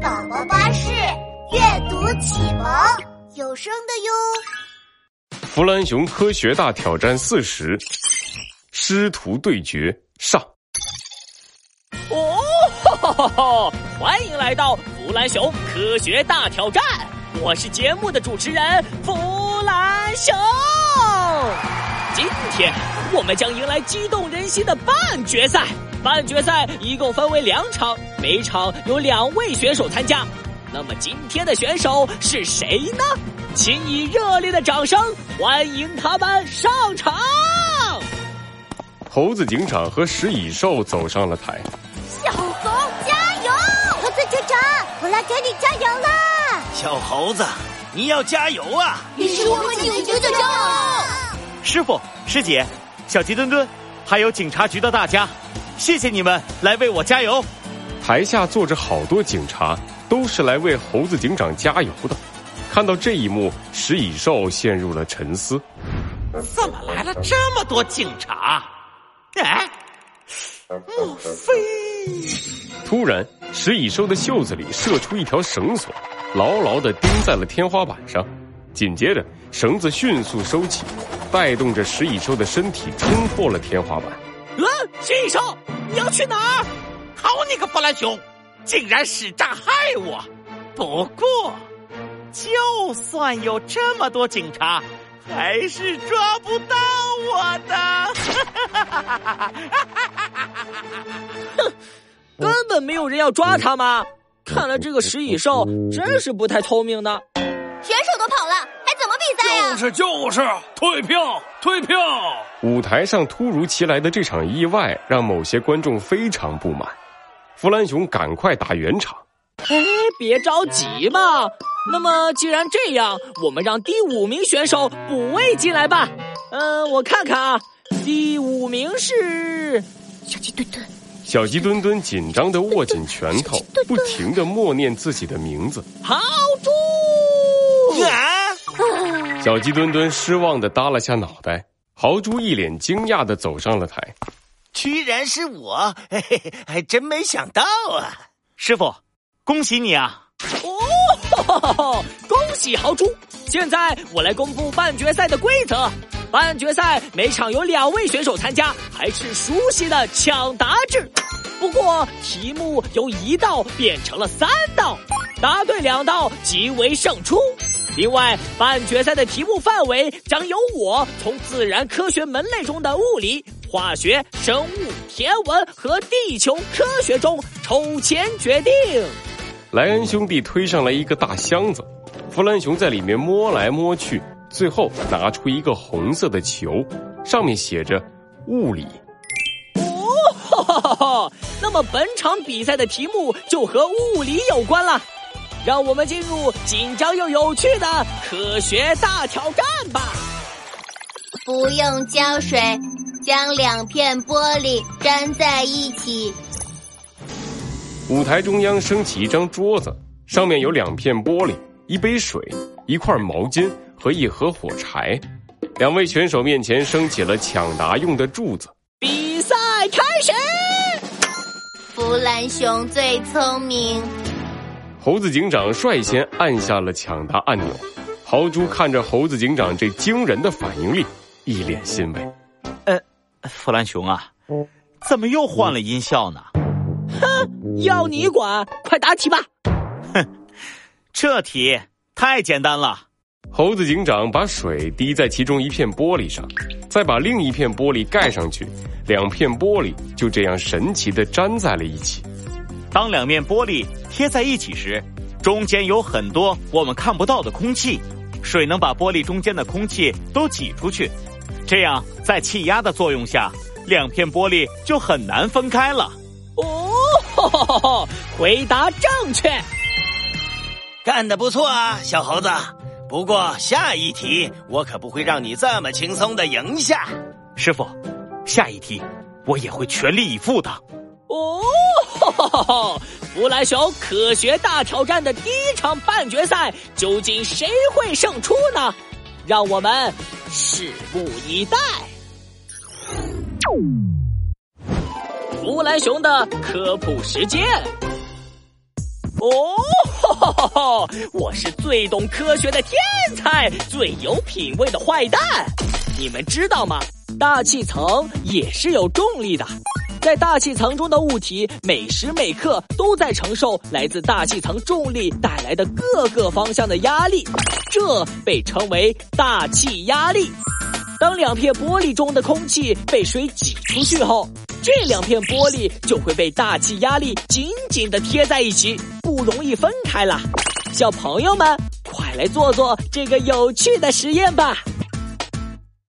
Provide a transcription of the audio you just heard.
宝宝巴士阅读启蒙有声的哟。弗兰熊科学大挑战四十，师徒对决上。哦，哈哈哈！欢迎来到弗兰熊科学大挑战，我是节目的主持人弗兰熊。今天我们将迎来激动人心的半决赛。半决赛一共分为两场，每场有两位选手参加。那么今天的选手是谁呢？请以热烈的掌声欢迎他们上场。猴子警长和食蚁兽走上了台。小猴加油！猴子警长，我来给你加油啦！小猴子，你要加油啊！你是我们警局的骄傲。师傅、师姐、小鸡墩墩，还有警察局的大家。谢谢你们来为我加油。台下坐着好多警察，都是来为猴子警长加油的。看到这一幕，食蚁兽陷入了沉思：怎么来了这么多警察？哎，莫非？突然，食蚁兽的袖子里射出一条绳索，牢牢的钉在了天花板上。紧接着，绳子迅速收起，带动着食蚁兽的身体冲破了天花板。嗯，食蚁兽，你要去哪儿？好你个弗兰熊，竟然使诈害我！不过，就算有这么多警察，还是抓不到我的。哼，根本没有人要抓他吗？看来这个食蚁兽真是不太聪明呢。选手都跑了，呀？就是就是，退票退票！舞台上突如其来的这场意外，让某些观众非常不满。弗兰熊赶快打圆场。哎，别着急嘛。那么既然这样，我们让第五名选手补位进来吧。嗯，我看看啊，第五名是小鸡墩墩。小鸡墩墩紧张的握紧拳头，不停的默念自己的名字。好猪。啊！小鸡墩墩失望的耷拉下脑袋，豪猪一脸惊讶的走上了台。居然是我，嘿嘿，还真没想到啊！师傅，恭喜你啊！哦，恭喜豪猪！现在我来公布半决赛的规则。半决赛每场有两位选手参加，还是熟悉的抢答制。不过题目由一道变成了三道，答对两道即为胜出。另外，半决赛的题目范围将由我从自然科学门类中的物理、化学、生物、天文和地球科学中抽签决定。莱恩兄弟推上来一个大箱子，弗兰熊在里面摸来摸去，最后拿出一个红色的球，上面写着“物理”。哦，那么本场比赛的题目就和物理有关了。让我们进入紧张又有趣的科学大挑战吧！不用胶水，将两片玻璃粘在一起。舞台中央升起一张桌子，上面有两片玻璃、一杯水、一块毛巾和一盒火柴。两位选手面前升起了抢答用的柱子。比赛开始！弗兰熊最聪明。猴子警长率先按下了抢答按钮，豪猪看着猴子警长这惊人的反应力，一脸欣慰。呃，弗兰熊啊，怎么又换了音效呢？哼，要你管！快答题吧。哼，这题太简单了。猴子警长把水滴在其中一片玻璃上，再把另一片玻璃盖上去，两片玻璃就这样神奇的粘在了一起。当两面玻璃贴在一起时，中间有很多我们看不到的空气，水能把玻璃中间的空气都挤出去，这样在气压的作用下，两片玻璃就很难分开了。哦，回答正确，干得不错啊，小猴子。不过下一题我可不会让你这么轻松的赢下。师傅，下一题我也会全力以赴的。哦。弗兰熊科学大挑战的第一场半决赛，究竟谁会胜出呢？让我们拭目以待。弗兰熊的科普时间：哦，我是最懂科学的天才，最有品味的坏蛋。你们知道吗？大气层也是有重力的，在大气层中的物体每时每刻都在承受来自大气层重力带来的各个方向的压力，这被称为大气压力。当两片玻璃中的空气被水挤出去后，这两片玻璃就会被大气压力紧紧地贴在一起，不容易分开了。小朋友们，快来做做这个有趣的实验吧！